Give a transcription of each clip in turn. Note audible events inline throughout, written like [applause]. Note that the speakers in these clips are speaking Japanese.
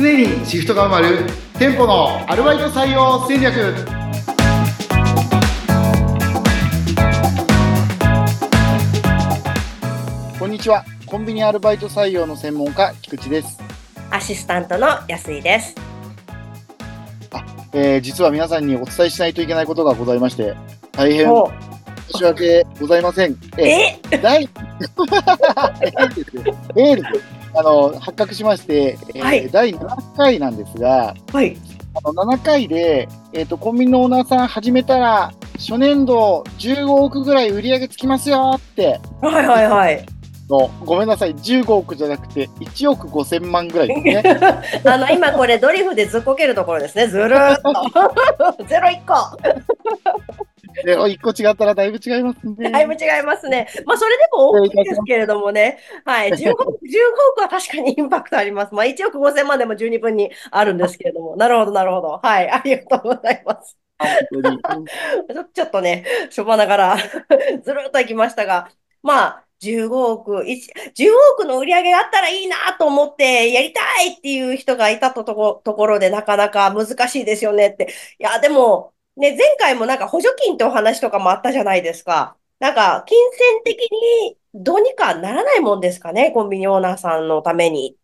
常にシフトが埋まる店舗のアルバイト採用戦略こんにちは。コンビニアルバイト採用の専門家、菊池です。アシスタントの安井です。えー実は皆さんにお伝えしないといけないことがございまして、大変お申し訳ございません。ええ、[laughs] ー、第、えですよあの、発覚しまして、えーはい第7回なんですが、はい。あの7回で、えっ、と、コンビニのオーナーさん始めたら、初年度15億ぐらい売り上げつきますよって、はいはいはい。のごめんなさい、15億じゃなくて1億5千万ぐらいですね。[laughs] あの、今これドリフでずっこけるところですね。ずるーっと。[laughs] ゼロ一個。で、1個違ったらだいぶ違いますね。だいぶ違いますね。まあ、それでも大きいですけれどもね。はい。[laughs] 15億、15億は確かにインパクトあります。まあ、1億5000万でも十二分にあるんですけれども。なるほど、なるほど。はい。ありがとうございます。[laughs] ちょっとね、しょばながら [laughs] ずるっといきましたが、まあ、15億、一10億の売り上げがあったらいいなと思って、やりたいっていう人がいたととこところでなかなか難しいですよねって。いや、でも、ね、前回もなんか補助金ってお話とかもあったじゃないですか。なんか、金銭的にどうにかならないもんですかね、コンビニオーナーさんのために。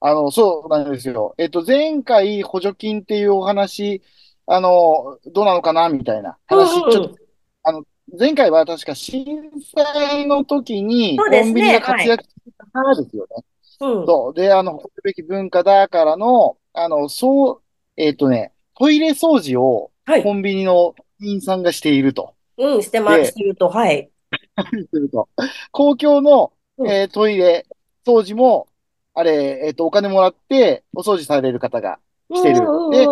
あの、そうなんですよ。えっと、前回補助金っていうお話、あの、どうなのかなみたいな話、うんうんちょっと、前回は確か震災の時にコンビニが活躍したからですよね。うん。そう。で、あの、誇るべき文化だからの、あの、そう、えっとね、トイレ掃除をはい。コンビニの店員さんがしていると。うん、してま、でしてると、はい。すると。公共の、うんえートイレ掃除も、あれ、えっと、お金もらってお掃除される方がしてるで。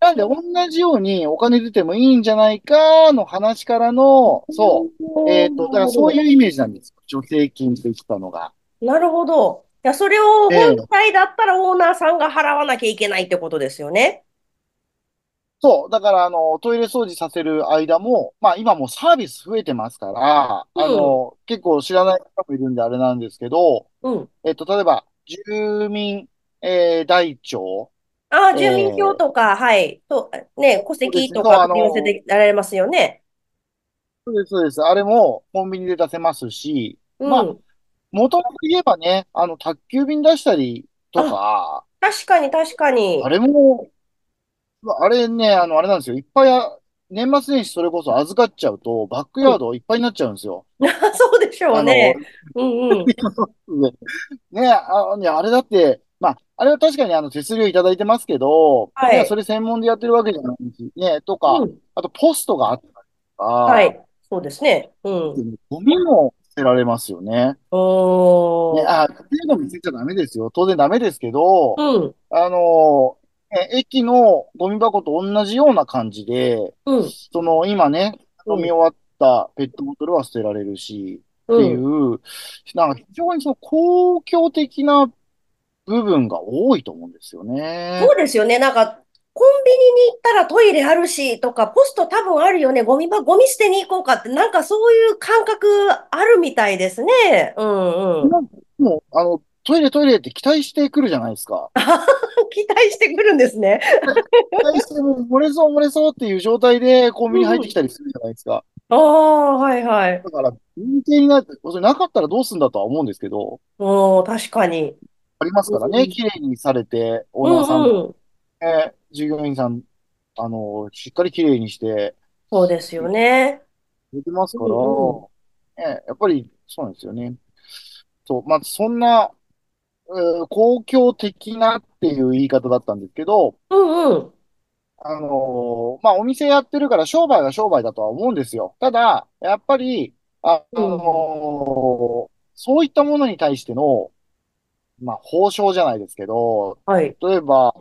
なんで同じようにお金出てもいいんじゃないかの話からの、そう、えっと、だからそういうイメージなんですよ。助成金って言ったのが。なるほど。いや、それをええ本体だったらオーナーさんが払わなきゃいけないってことですよね。そう、だからあの、トイレ掃除させる間も、まあ今もうサービス増えてますから、あの、結構知らない方もいるんであれなんですけど、うん。えっと、例えば、住民、えー台帳、ああ、ええ住民票とか、はい。と、ね、戸籍とかせてられますよね。そうです、そうです。あれもコンビニで出せますし、うん。まあもともと言えばね、あの、宅急便出したりとか、確かに、確かに。あれも、あれね、あの、あれなんですよ。いっぱいあ、年末年始それこそ預かっちゃうと、バックヤードいっぱいになっちゃうんですよ。[laughs] そうでしょうね。うんうん。[laughs] ね、あ、ね、あれだって、まあ、あれは確かにあの手数料いただいてますけど、はいね、それ専門でやってるわけじゃないし、ね、とか、うん。あとポストがあったりとか、はい。そうですね。うん。ゴミも捨てられますよね。ね、おー。あ、家庭ゴミ捨てちゃダメですよ。当然ダメですけど、うん。あの、ね駅のゴミ箱と同じような感じで、うん。その今ね、うん飲み終わったペットボトルは捨てられるし、ってうん。いう、なんか非常にその公共的な部分が多いと思うんですよね。そうですよね。なんか、コンビニに行ったらトイレあるしとか、ポスト多分あるよね。ゴミば、ゴミ捨てに行こうかって、なんかそういう感覚あるみたいですね。うんうん。もう、あの、トイレトイレって期待してくるじゃないですか。[laughs] 期待してくるんですね。期待しても漏れそう漏れそうっていう状態でコンビニ入ってきたりするじゃないですか。ああ、はいはい。だから、人気になって、それなかったらどうすんだとは思うんですけど、おー、確かに。ありますからうんね、綺麗にされて、オうんーナーさんうん。ね、従業員さん、あの、しっかり綺麗にして、そうですよね。できますから、うんうね、やっぱりそうなんですよね。そう、まあ、そんな、えー公共的なっていう言い方だったんですけど、うんうん。あのーまあ、お店やってるから商売は商売だとは思うんですよ。ただ、やっぱり、あ、あのーそういったものに対しての、まあ、報奨じゃないですけど、はい。例えば、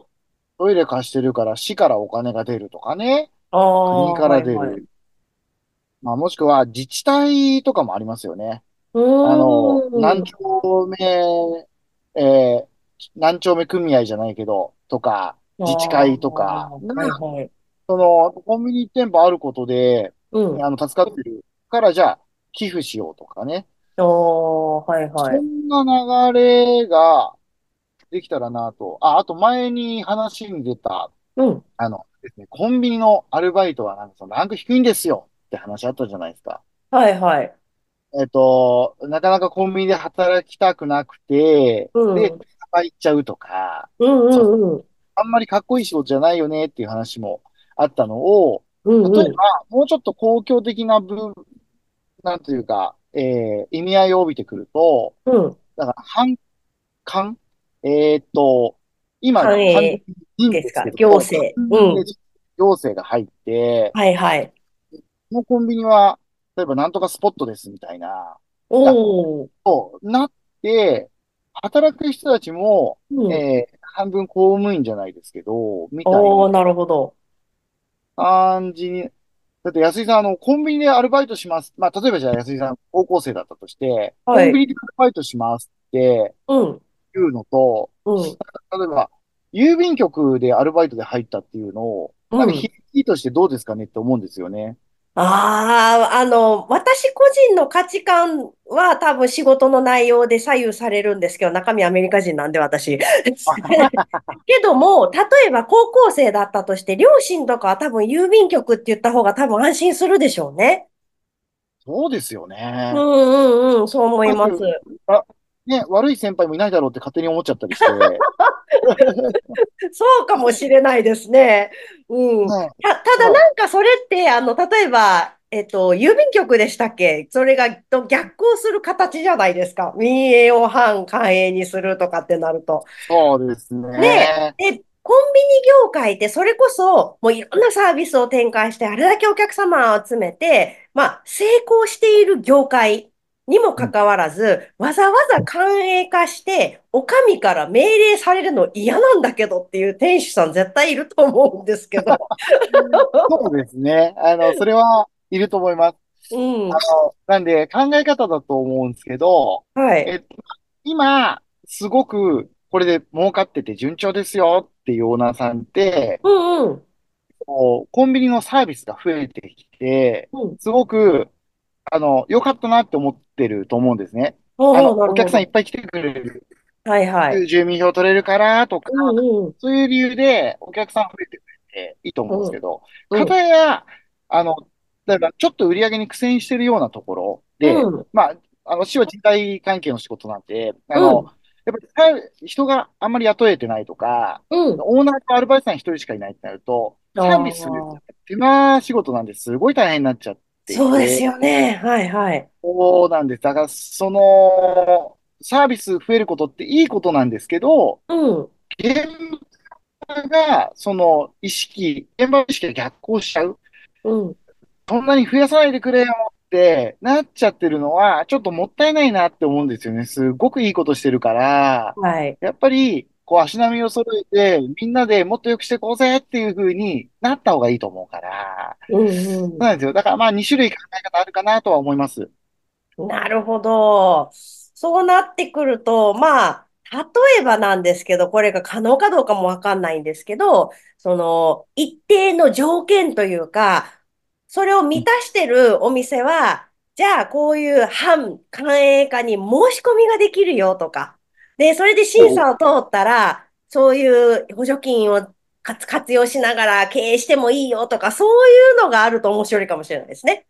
トイレ貸してるから市からお金が出るとかね、ああ、国から出はいはい。る。まあ、もしくは自治体とかもありますよね。うあの。何丁目、えー何丁目組合じゃないけど、とか、自治会とかはいはい。その、コンビニ店舗あることで、うん。あの、助かってるから、じゃあ、寄付しようとかね。おー、はいはい。そんな流れが、できたらなと。あ、あと前に話に出た、うん。あのですね、コンビニのアルバイトはなんかそのランク低いんですよって話あったじゃないですか。はいはい。えっと、なかなかコンビニで働きたくなくて、うんで、入っちゃうとか、うんうんうん。あんまりかっこいい仕事じゃないよねっていう話もあったのを、うんうん。例えば、もうちょっと公共的な部、なんというか、えー意味合いを帯びてくると、うん。だから、反感えーっと、今、反映完全にいですすけど、行政。うん。行政が入って、はいはい。このコンビニは、例えばなんとかスポットですみたいな、おー。となって、働く人たちも、うん。えー半分公務員じゃないですけど、みたいおー、ななるほど。感じに、だって安井さん、あの、コンビニでアルバイトします。まあ、例えばじゃあ安井さん、高校生だったとして、はいコンビニでアルバイトしますってうん。いうのと、うん。例えば、郵便局でアルバイトで入ったっていうのを、なんかうん響きとしてどうですかねって思うんですよね。ああ、あの、私個人の価値観は多分仕事の内容で左右されるんですけど、中身アメリカ人なんで私。[laughs] けども、例えば高校生だったとして、両親とかは多分郵便局って言った方が多分安心するでしょうね。そうですようねん。うんうん、そう思います。ね、悪い先輩もいないだろうって勝手に思っちゃったりして。[laughs] そうかもしれないですね。うん。ねた、ただなんかそれって、あの、例えば、えっと、郵便局でしたっけ？それがと逆行する形じゃないですか。民営を反官営にするとかってなると。そうですね。ねで、コンビニ業界ってそれこそ、もういろんなサービスを展開して、あれだけお客様を集めて、まあ、成功している業界にもかかわらず、わざわざ官営化して、お上から命令されるの嫌なんだけどっていう店主さん絶対いると思うんですけど。そうですね。あの、[laughs] それはいると思います。うん。あの、なんで考え方だと思うんですけど、はい。えっと、今、すごくこれで儲かってて順調ですよっていうオーナーさんって、うんうん。コンビニのサービスが増えてきて、うん。すごく、あの、良かったなって思ってると思うんですね。おーあの、お客さんいほっぱい来てくれる、ど。はいはい。住民票取れるからとか、うんうん。そういう理由でお客さん増えてくれていいと思うんですけど、うんかたや、あの、だからちょっと売り上げに苦戦してるようなところで、うんまあ、あの、市は人材関係の仕事なんで、あの、うんやっぱりさ人があんまり雇えてないとか、うん。オーナーとアルバイトさん一人しかいないってなると、サービスする手間仕事なんですごい大変になっちゃっていてそうですよね。はいはい。そうなんです。だから、その、サービス増えることっていいことなんですけど、うん。現場が、その意識、現場の意識が逆行しちゃう。うん。そんなに増やさないでくれよってなっちゃってるのは、ちょっともったいないなって思うんですよね。すごくいいことしてるから、はい。やっぱり、こう足並みを揃えて、みんなでもっと良くしていこうぜっていう風になった方がいいと思うから、うんそうなんですよ。だからまあ2種類考え方あるかなとは思います。うん。なるほど。そうなってくると、まあ、例えばなんですけど、これが可能かどうかもわかんないんですけど、その、一定の条件というか、それを満たしてるお店は、じゃあこういう反官営化に申し込みができるよとか。で、それで審査を通ったら、そういう補助金を活活用しながら経営してもいいよとか、そういうのがあると面白いかもしれないですね。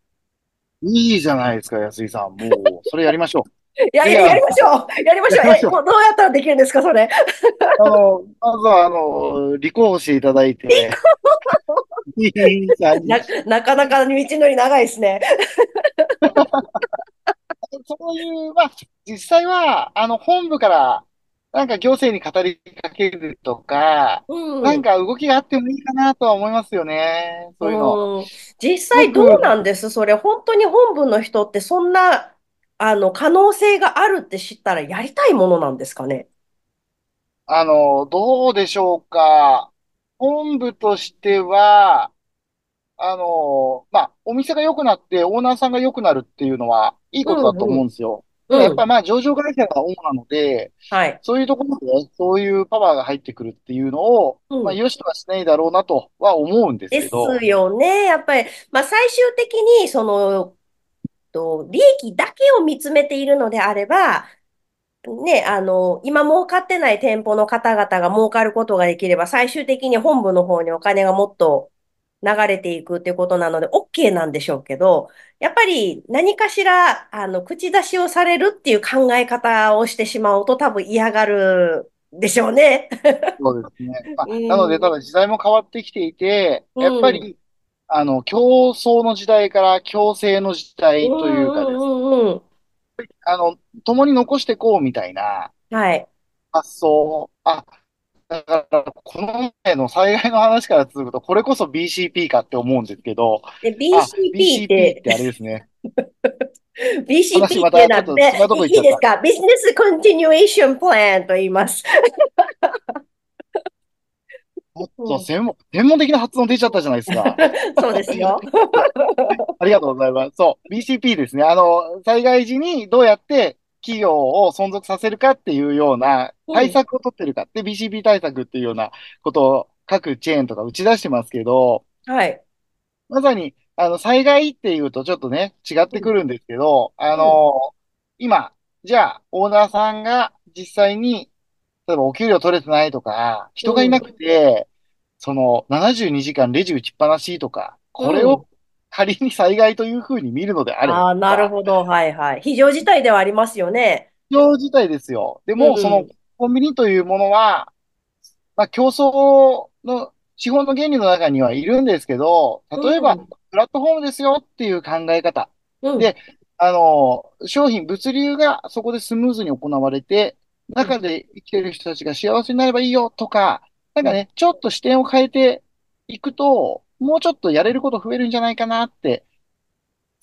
いいじゃないですか、安井さん。もう、[laughs] それやりましょう。や、いやりましょうやりましょうやりましょうえ、もうどうやったらできるんですか、それ？あの、まずは、あの、立候補していただいて、な、なかなか道のり長いですね。[laughs] そういう、まあ、実際は、あの、本部から、なんか行政に語りかけるとか、うん。なんか動きがあってもいいかなとは思いますよね。そういうの。うん実際どうなんです？それ、本当に本部の人ってそんな、あの、可能性があるって知ったらやりたいものなんですかね？あの、どうでしょうか。本部としては、あの、まあ、お店が良くなって、オーナーさんが良くなるっていうのは、いいことだと思うんですよ。うん。やっぱまあ、上場会社が主なので、はい。そういうところで、そういうパワーが入ってくるっていうのを、うんまあ、良しとはしないだろうなとは思うんですでけど、すよね。やっぱり、まあ、最終的に、その、と、利益だけを見つめているのであれば、ね、あの、今儲かってない店舗の方々が儲かることができれば、最終的に本部の方にお金がもっと流れていくっていうことなので、OK なんでしょうけど、やっぱり何かしら、あの、口出しをされるっていう考え方をしてしまうと多分嫌がるでしょうね。そうですね。まあ [laughs] うんなので、ただ時代も変わってきていて、うんやっぱり、あの、競争の時代から共生の時代というかですね、うんうんうんあの、共に残していこうみたいなうん。はい。発想。あ、だから、この前の災害の話から続くと、これこそ BCP かって思うんですけど、BCP っ BCP ってて、あれですね。[laughs] BCP ってなっと違うとこで、いいですかビジネスコンティニュエーションプランと言います。もっと専門、専門的な発音出ちゃったじゃないですか。[laughs] そうですよ。[laughs] ありがとうございます。そう、BCP ですね。あの、災害時にどうやって企業を存続させるかっていうようなうん対策を取ってるか。で、BCP 対策っていうようなことを各チェーンとか打ち出してますけど、はい。まさに、あの、災害っていうとちょっとね、違ってくるんですけど、あの、今、じゃあ、オーナーさんが実際に、例えばお給料取れてないとか、人がいなくて、その72時間レジ打ちっぱなしとか、これうんを仮に災害というふうに見るのであれば、ああ、なるほど。はいはい。非常事態ではありますよね。必要自体ですよ。でうんも、そのコンビニというものは、まあ、競争の資本の原理の中にはいるんですけど、例えば、うんプラットフォームですよっていう考え方。うん。であの、商品、物流がそこでスムーズに行われて、中で生きてる人たちが幸せになればいいよとか、なんかね、ちょっと視点を変えていくと、もうちょっとやれること増えるんじゃないかなって、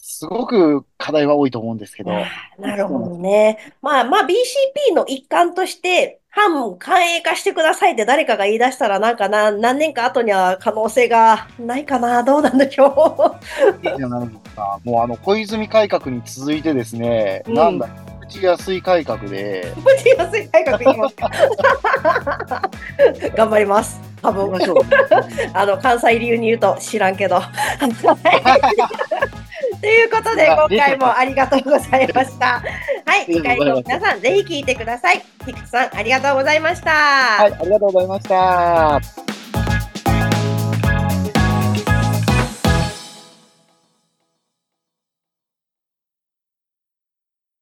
すごく課題は多いと思うんですけど。なるほどね。まあまあ BCP の一環として、反官営化してくださいって誰かが言い出したらなんかな、何年か後には可能性がないかな。どうなんでしょいいじゃないですか。もうあの、小泉改革に続いてですね、うんなんだ、口安い改革で、う。持ちやすい改革いきますか。[laughs] 頑張ります。多分。あの、関西流に言うと知らんけど。[laughs] ということで、今回もありがとうございました。はい、次回も皆さんぜひ聞いてください。ヒクさん、ありがとうございました。はい、ありがとうございました。